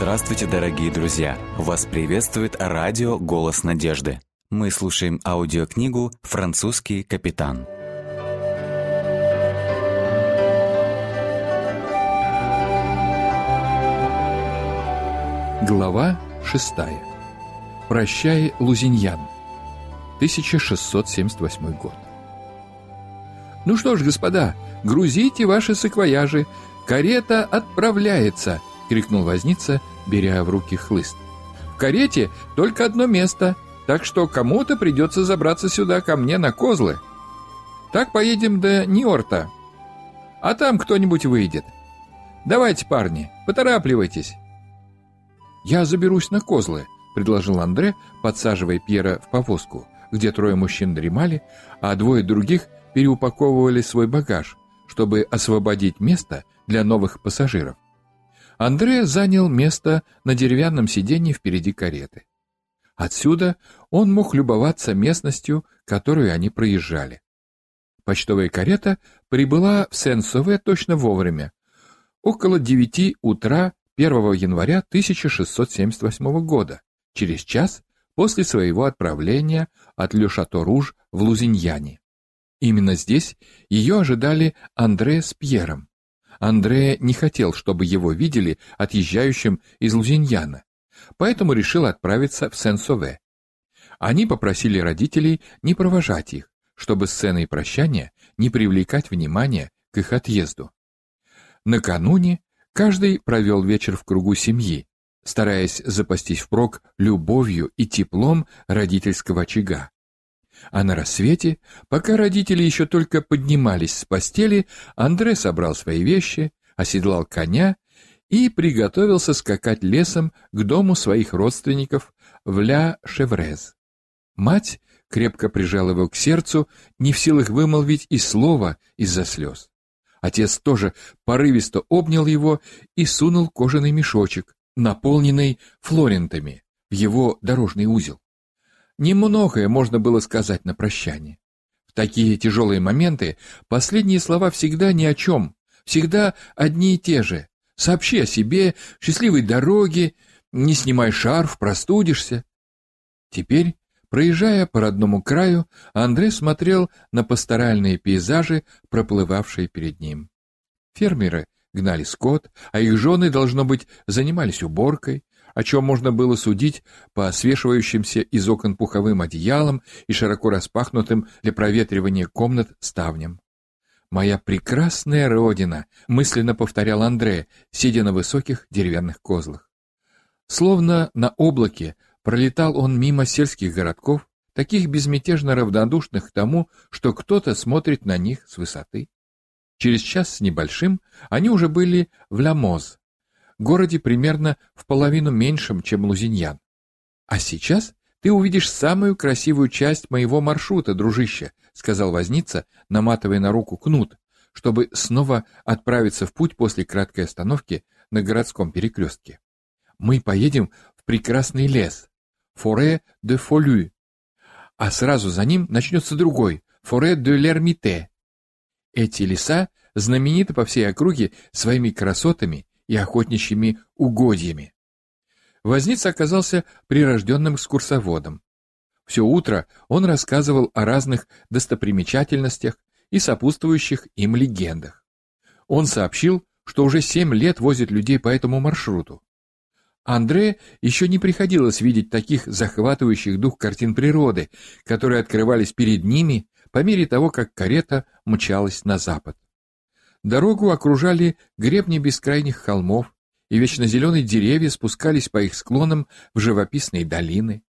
Здравствуйте, дорогие друзья! Вас приветствует радио «Голос надежды». Мы слушаем аудиокнигу «Французский капитан». Глава 6. Прощай, Лузиньян. 1678 год. Ну что ж, господа, грузите ваши саквояжи. Карета отправляется, крикнул возница, беря в руки хлыст. В карете только одно место, так что кому-то придется забраться сюда ко мне на козлы. Так поедем до Ниорта. А там кто-нибудь выйдет. Давайте, парни, поторапливайтесь. Я заберусь на козлы, предложил Андре, подсаживая Пьера в повозку, где трое мужчин дремали, а двое других переупаковывали свой багаж, чтобы освободить место для новых пассажиров. Андре занял место на деревянном сиденье впереди кареты. Отсюда он мог любоваться местностью, которую они проезжали. Почтовая карета прибыла в Сен-Сове точно вовремя, около девяти утра 1 января 1678 года, через час после своего отправления от Ле-Шато-Руж в Лузиньяне. Именно здесь ее ожидали Андре с Пьером. Андре не хотел, чтобы его видели отъезжающим из Лузиньяна, поэтому решил отправиться в Сен-Сове. Они попросили родителей не провожать их, чтобы сценой прощания не привлекать внимания к их отъезду. Накануне каждый провел вечер в кругу семьи, стараясь запастись впрок любовью и теплом родительского очага. А на рассвете, пока родители еще только поднимались с постели, Андре собрал свои вещи, оседлал коня и приготовился скакать лесом к дому своих родственников в Ля-Шеврез. Мать крепко прижала его к сердцу, не в силах вымолвить и слова из-за слез. Отец тоже порывисто обнял его и сунул кожаный мешочек, наполненный флорентами, в его дорожный узел. Немногое можно было сказать на прощание. В такие тяжелые моменты последние слова всегда ни о чем, всегда одни и те же. Сообщи о себе, счастливой дороге, не снимай шарф, простудишься. Теперь, проезжая по родному краю, Андрей смотрел на пасторальные пейзажи, проплывавшие перед ним. Фермеры гнали скот, а их жены, должно быть, занимались уборкой, о чем можно было судить по свешивающимся из окон пуховым одеялам и широко распахнутым для проветривания комнат ставням. «Моя прекрасная родина!» — мысленно повторял Андре, сидя на высоких деревянных козлах. Словно на облаке пролетал он мимо сельских городков, таких безмятежно равнодушных к тому, что кто-то смотрит на них с высоты. Через час с небольшим они уже были в Ламоз, городе примерно в половину меньшем, чем Лузиньян. А сейчас ты увидишь самую красивую часть моего маршрута, дружище, сказал возница, наматывая на руку кнут, чтобы снова отправиться в путь после краткой остановки на городском перекрестке. Мы поедем в прекрасный лес, Форе де Фолю, а сразу за ним начнется другой, Форе де Лермите. Эти леса знамениты по всей округе своими красотами и охотничьими угодьями. Возница оказался прирожденным экскурсоводом. Все утро он рассказывал о разных достопримечательностях и сопутствующих им легендах. Он сообщил, что уже семь лет возит людей по этому маршруту. Андре еще не приходилось видеть таких захватывающих дух картин природы, которые открывались перед ними по мере того, как карета мчалась на запад. Дорогу окружали гребни бескрайних холмов, и вечно зеленые деревья спускались по их склонам в живописные долины.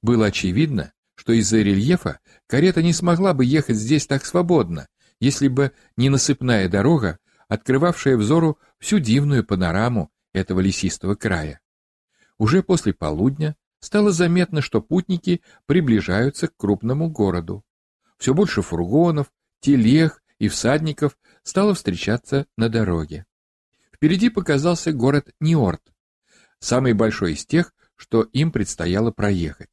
Было очевидно, что из-за рельефа карета не смогла бы ехать здесь так свободно, если бы не насыпная дорога, открывавшая взору всю дивную панораму этого лесистого края. Уже после полудня стало заметно, что путники приближаются к крупному городу. Все больше фургонов, телег и всадников стало встречаться на дороге. Впереди показался город Ниорт, самый большой из тех, что им предстояло проехать.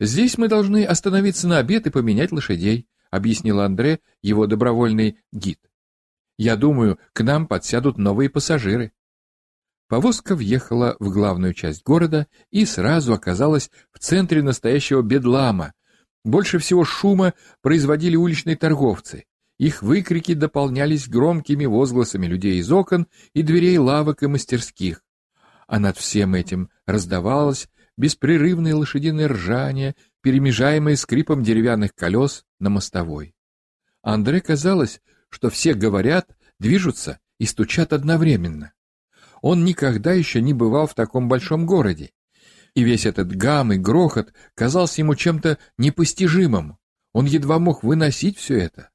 «Здесь мы должны остановиться на обед и поменять лошадей», объяснил Андре, его добровольный гид. «Я думаю, к нам подсядут новые пассажиры». Повозка въехала в главную часть города и сразу оказалась в центре настоящего бедлама. Больше всего шума производили уличные торговцы. Их выкрики дополнялись громкими возгласами людей из окон и дверей лавок и мастерских. А над всем этим раздавалось беспрерывное лошадиное ржание, перемежаемое скрипом деревянных колес на мостовой. Андре казалось, что все говорят, движутся и стучат одновременно. Он никогда еще не бывал в таком большом городе, и весь этот гам и грохот казался ему чем-то непостижимым. Он едва мог выносить все это.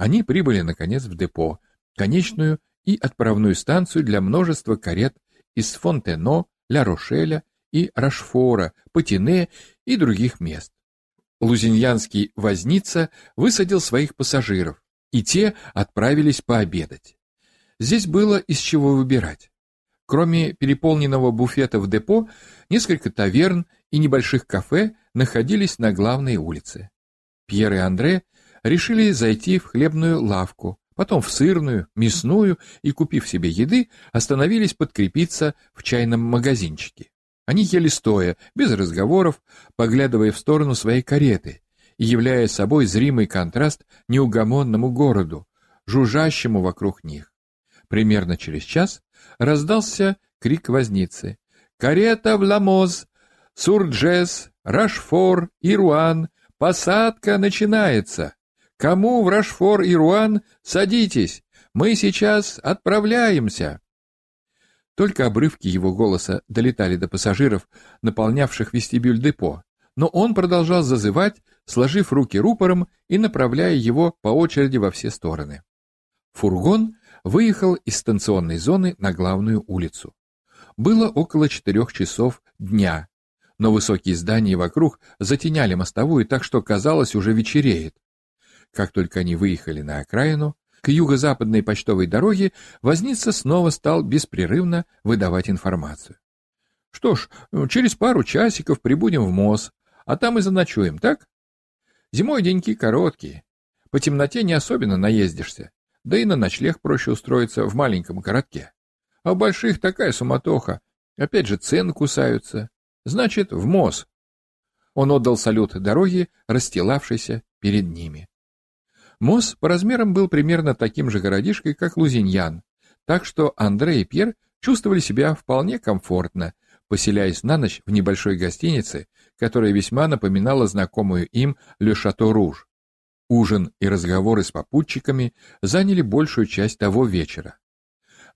Они прибыли, наконец, в депо, конечную и отправную станцию для множества карет из Фонтено, Ля-Рошеля и Рашфора, Патине и других мест. Лузиньянский возница высадил своих пассажиров, и те отправились пообедать. Здесь было из чего выбирать. Кроме переполненного буфета в депо, несколько таверн и небольших кафе находились на главной улице. Пьер и Андре решили зайти в хлебную лавку, потом в сырную, мясную и, купив себе еды, остановились подкрепиться в чайном магазинчике. Они ели стоя, без разговоров, поглядывая в сторону своей кареты и являя собой зримый контраст неугомонному городу, жужжащему вокруг них. Примерно через час раздался крик возницы. «Карета в Ламоз! Сурджес! Рашфор! Ируан! Посадка начинается!» Кому в Рашфор и Руан садитесь? Мы сейчас отправляемся. Только обрывки его голоса долетали до пассажиров, наполнявших вестибюль депо, но он продолжал зазывать, сложив руки рупором и направляя его по очереди во все стороны. Фургон выехал из станционной зоны на главную улицу. Было около четырех часов дня, но высокие здания вокруг затеняли мостовую так, что казалось уже вечереет. Как только они выехали на окраину, к юго-западной почтовой дороге возница снова стал беспрерывно выдавать информацию. Что ж, через пару часиков прибудем в МОЗ, а там и заночуем, так? Зимой деньки короткие. По темноте не особенно наездишься, да и на ночлег проще устроиться в маленьком городке. А в больших такая суматоха, опять же цены кусаются. Значит, в МОЗ. Он отдал салют дороги, расстилавшейся перед ними. Мос по размерам был примерно таким же городишкой, как Лузиньян, так что Андре и Пьер чувствовали себя вполне комфортно, поселяясь на ночь в небольшой гостинице, которая весьма напоминала знакомую им Ле Шато Руж. Ужин и разговоры с попутчиками заняли большую часть того вечера.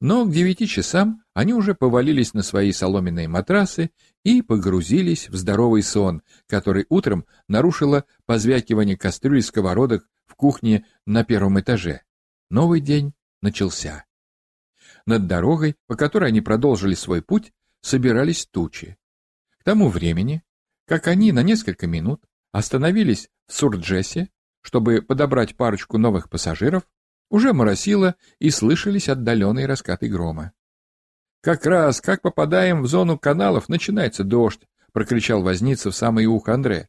Но к девяти часам они уже повалились на свои соломенные матрасы и погрузились в здоровый сон, который утром нарушило позвякивание кастрюль и сковородок в кухне на первом этаже. Новый день начался. Над дорогой, по которой они продолжили свой путь, собирались тучи. К тому времени, как они на несколько минут остановились в Сурджесе, чтобы подобрать парочку новых пассажиров, уже моросило и слышались отдаленные раскаты грома. «Как раз, как попадаем в зону каналов, начинается дождь», — прокричал возница в самое ухо Андре.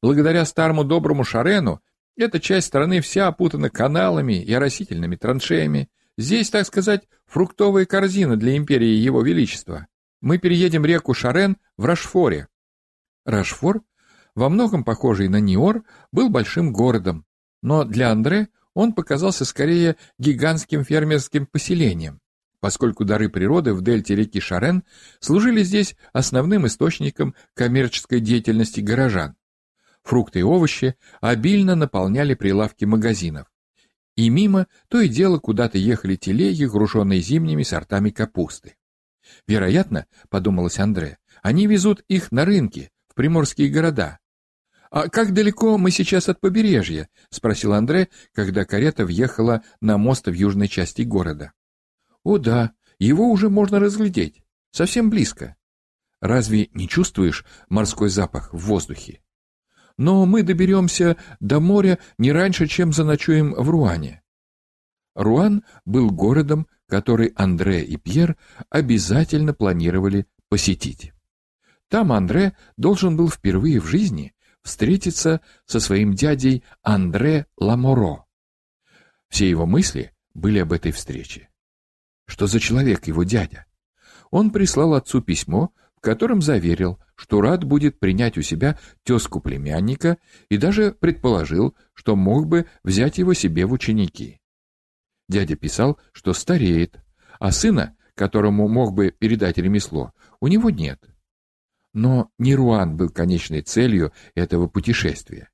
«Благодаря старому доброму Шарену эта часть страны вся опутана каналами и оросительными траншеями. Здесь, так сказать, фруктовая корзина для империи Его Величества. Мы переедем реку Шарен в Рашфоре. Рашфор, во многом похожий на Ниор, был большим городом, но для Андре он показался скорее гигантским фермерским поселением, поскольку дары природы в дельте реки Шарен служили здесь основным источником коммерческой деятельности горожан. Фрукты и овощи обильно наполняли прилавки магазинов. И мимо то и дело куда-то ехали телеги, груженные зимними сортами капусты. Вероятно, подумалось Андре, они везут их на рынки, в приморские города. «А как далеко мы сейчас от побережья?» — спросил Андре, когда карета въехала на мост в южной части города. «О да, его уже можно разглядеть. Совсем близко. Разве не чувствуешь морской запах в воздухе? Но мы доберемся до моря не раньше, чем заночуем в Руане. Руан был городом, который Андре и Пьер обязательно планировали посетить. Там Андре должен был впервые в жизни встретиться со своим дядей Андре Ламоро. Все его мысли были об этой встрече. Что за человек его дядя? Он прислал отцу письмо, в котором заверил, что рад будет принять у себя тезку племянника и даже предположил, что мог бы взять его себе в ученики. Дядя писал, что стареет, а сына, которому мог бы передать ремесло, у него нет. Но не Руан был конечной целью этого путешествия.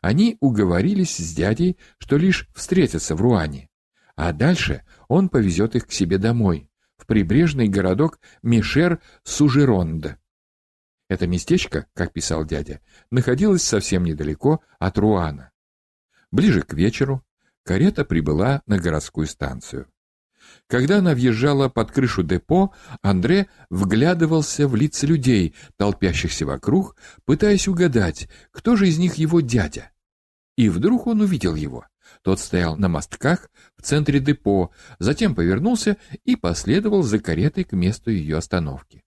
Они уговорились с дядей, что лишь встретятся в Руане, а дальше он повезет их к себе домой, в прибрежный городок Мишер-Сужеронда. Это местечко, как писал дядя, находилось совсем недалеко от Руана. Ближе к вечеру карета прибыла на городскую станцию. Когда она въезжала под крышу депо, Андре вглядывался в лица людей, толпящихся вокруг, пытаясь угадать, кто же из них его дядя. И вдруг он увидел его. Тот стоял на мостках в центре депо, затем повернулся и последовал за каретой к месту ее остановки.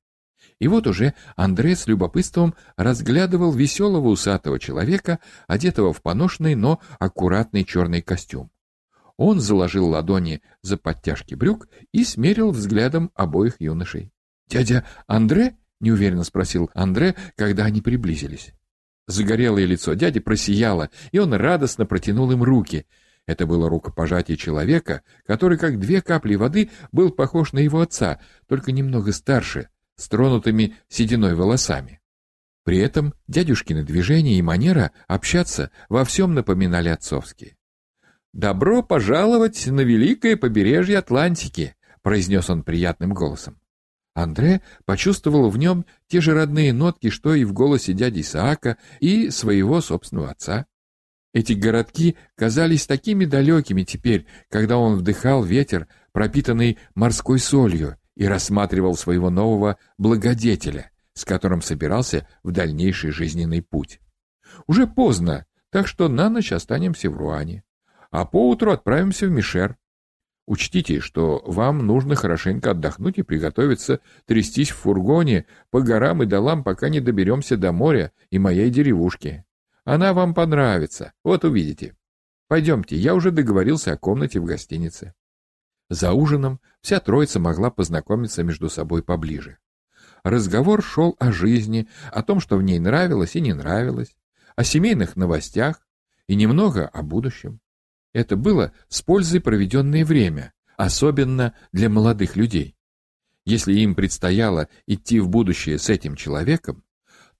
И вот уже Андре с любопытством разглядывал веселого усатого человека, одетого в поношенный, но аккуратный черный костюм. Он заложил ладони за подтяжки брюк и смерил взглядом обоих юношей. «Дядя Андре?» — неуверенно спросил Андре, когда они приблизились. Загорелое лицо дяди просияло, и он радостно протянул им руки. Это было рукопожатие человека, который, как две капли воды, был похож на его отца, только немного старше, с тронутыми сединой волосами. При этом дядюшкины движения и манера общаться во всем напоминали отцовские. «Добро пожаловать на великое побережье Атлантики», — произнес он приятным голосом. Андре почувствовал в нем те же родные нотки, что и в голосе дяди Исаака и своего собственного отца. Эти городки казались такими далекими теперь, когда он вдыхал ветер, пропитанный морской солью, и рассматривал своего нового благодетеля, с которым собирался в дальнейший жизненный путь. Уже поздно, так что на ночь останемся в Руане, а поутру отправимся в Мишер. Учтите, что вам нужно хорошенько отдохнуть и приготовиться трястись в фургоне по горам и долам, пока не доберемся до моря и моей деревушки. Она вам понравится, вот увидите. Пойдемте, я уже договорился о комнате в гостинице. За ужином вся троица могла познакомиться между собой поближе. Разговор шел о жизни, о том, что в ней нравилось и не нравилось, о семейных новостях и немного о будущем. Это было с пользой проведенное время, особенно для молодых людей. Если им предстояло идти в будущее с этим человеком,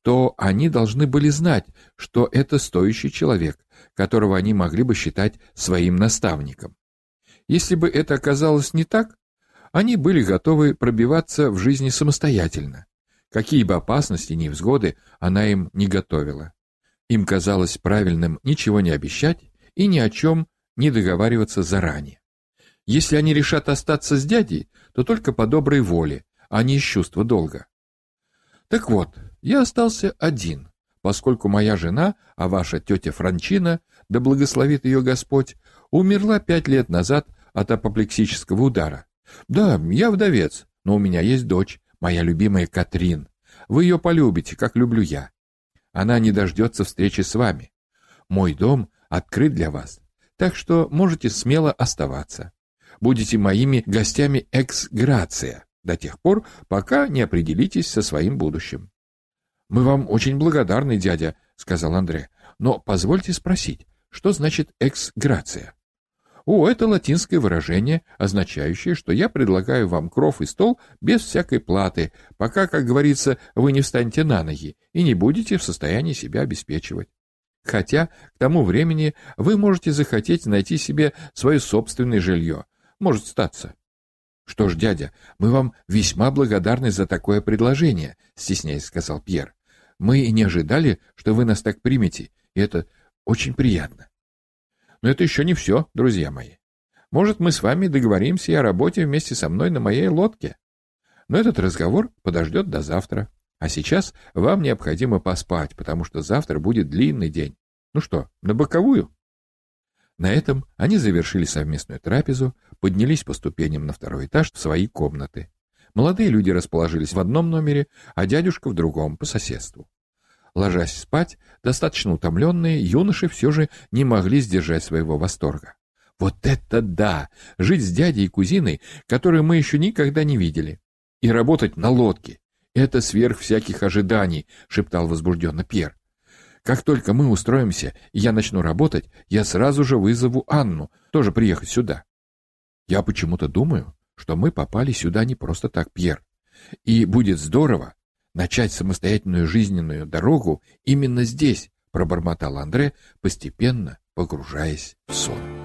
то они должны были знать, что это стоящий человек, которого они могли бы считать своим наставником. Если бы это оказалось не так, они были готовы пробиваться в жизни самостоятельно. Какие бы опасности, ни невзгоды она им не готовила. Им казалось правильным ничего не обещать и ни о чем не договариваться заранее. Если они решат остаться с дядей, то только по доброй воле, а не из чувства долга. Так вот, я остался один, поскольку моя жена, а ваша тетя Франчина, да благословит ее Господь, умерла пять лет назад от апоплексического удара. Да, я вдовец, но у меня есть дочь, моя любимая Катрин. Вы ее полюбите, как люблю я. Она не дождется встречи с вами. Мой дом открыт для вас так что можете смело оставаться. Будете моими гостями экс-грация до тех пор, пока не определитесь со своим будущим. — Мы вам очень благодарны, дядя, — сказал Андре, — но позвольте спросить, что значит экс-грация? О, это латинское выражение, означающее, что я предлагаю вам кров и стол без всякой платы, пока, как говорится, вы не встанете на ноги и не будете в состоянии себя обеспечивать. Хотя к тому времени вы можете захотеть найти себе свое собственное жилье. Может статься. Что ж, дядя, мы вам весьма благодарны за такое предложение, стесняясь, сказал Пьер. Мы не ожидали, что вы нас так примете, и это очень приятно. Но это еще не все, друзья мои. Может, мы с вами договоримся и о работе вместе со мной на моей лодке. Но этот разговор подождет до завтра. А сейчас вам необходимо поспать, потому что завтра будет длинный день. Ну что, на боковую? На этом они завершили совместную трапезу, поднялись по ступеням на второй этаж в свои комнаты. Молодые люди расположились в одном номере, а дядюшка в другом, по соседству. Ложась спать, достаточно утомленные, юноши все же не могли сдержать своего восторга. Вот это да! Жить с дядей и кузиной, которую мы еще никогда не видели. и работать на лодке. Это сверх всяких ожиданий, шептал возбужденно Пьер. Как только мы устроимся, и я начну работать, я сразу же вызову Анну, тоже приехать сюда. Я почему-то думаю, что мы попали сюда не просто так, Пьер. И будет здорово начать самостоятельную жизненную дорогу именно здесь, пробормотал Андре, постепенно погружаясь в сон.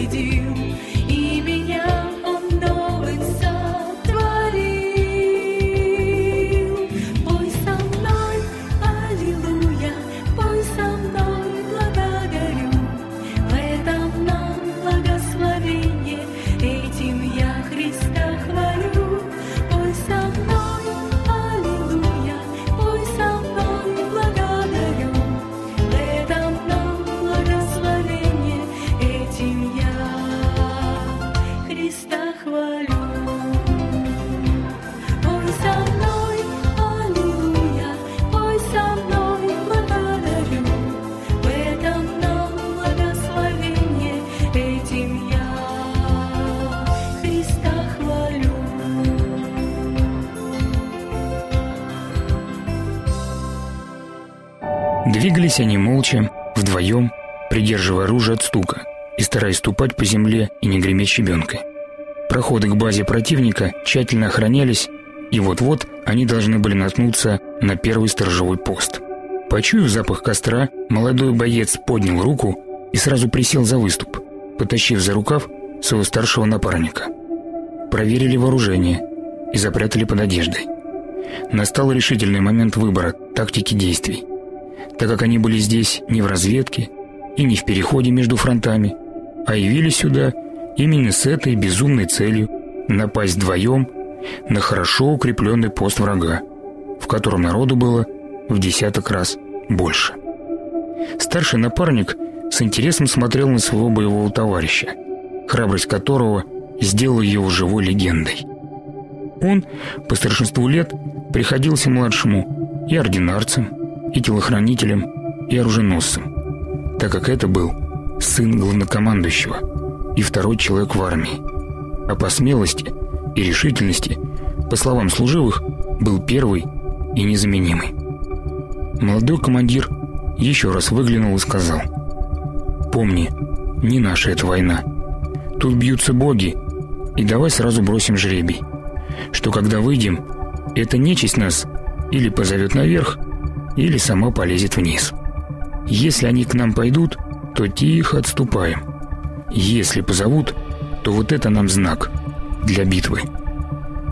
lady Двигались они молча, вдвоем, придерживая оружие от стука и стараясь ступать по земле и не греметь щебенкой. Проходы к базе противника тщательно охранялись, и вот-вот они должны были наткнуться на первый сторожевой пост. Почуяв запах костра, молодой боец поднял руку и сразу присел за выступ, потащив за рукав своего старшего напарника. Проверили вооружение и запрятали под одеждой. Настал решительный момент выбора тактики действий так как они были здесь не в разведке и не в переходе между фронтами, а явились сюда именно с этой безумной целью напасть вдвоем на хорошо укрепленный пост врага, в котором народу было в десяток раз больше. Старший напарник с интересом смотрел на своего боевого товарища, храбрость которого сделала его живой легендой. Он, по старшинству лет, приходился младшему и ординарцем, и телохранителем, и оруженосцем. так как это был сын главнокомандующего и второй человек в армии. А по смелости и решительности, по словам служивых, был первый и незаменимый. Молодой командир еще раз выглянул и сказал «Помни, не наша эта война. Тут бьются боги, и давай сразу бросим жребий, что когда выйдем, эта нечисть нас или позовет наверх, или сама полезет вниз. Если они к нам пойдут, то тихо отступаем. Если позовут, то вот это нам знак для битвы.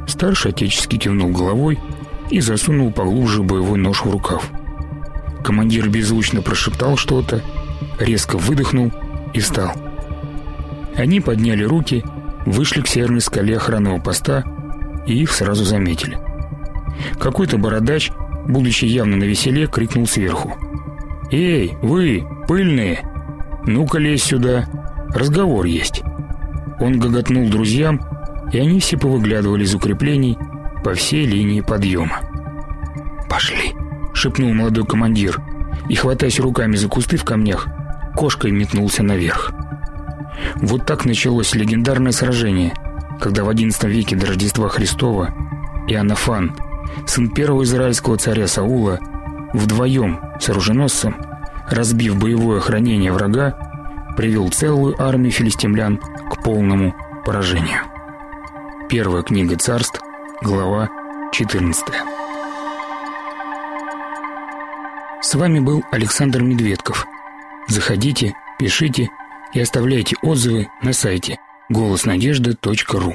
Старший отечески кивнул головой и засунул поглубже боевой нож в рукав. Командир беззвучно прошептал что-то, резко выдохнул и встал. Они подняли руки, вышли к северной скале охранного поста и их сразу заметили. Какой-то бородач, будучи явно на веселе, крикнул сверху. «Эй, вы, пыльные! Ну-ка лезь сюда, разговор есть!» Он гоготнул друзьям, и они все повыглядывали из укреплений по всей линии подъема. «Пошли!» — шепнул молодой командир, и, хватаясь руками за кусты в камнях, кошкой метнулся наверх. Вот так началось легендарное сражение, когда в XI веке до Рождества Христова Иоаннафан, сын первого израильского царя Саула, вдвоем с оруженосцем, разбив боевое охранение врага, привел целую армию филистимлян к полному поражению. Первая книга царств, глава 14. С вами был Александр Медведков. Заходите, пишите и оставляйте отзывы на сайте голоснадежды.ру.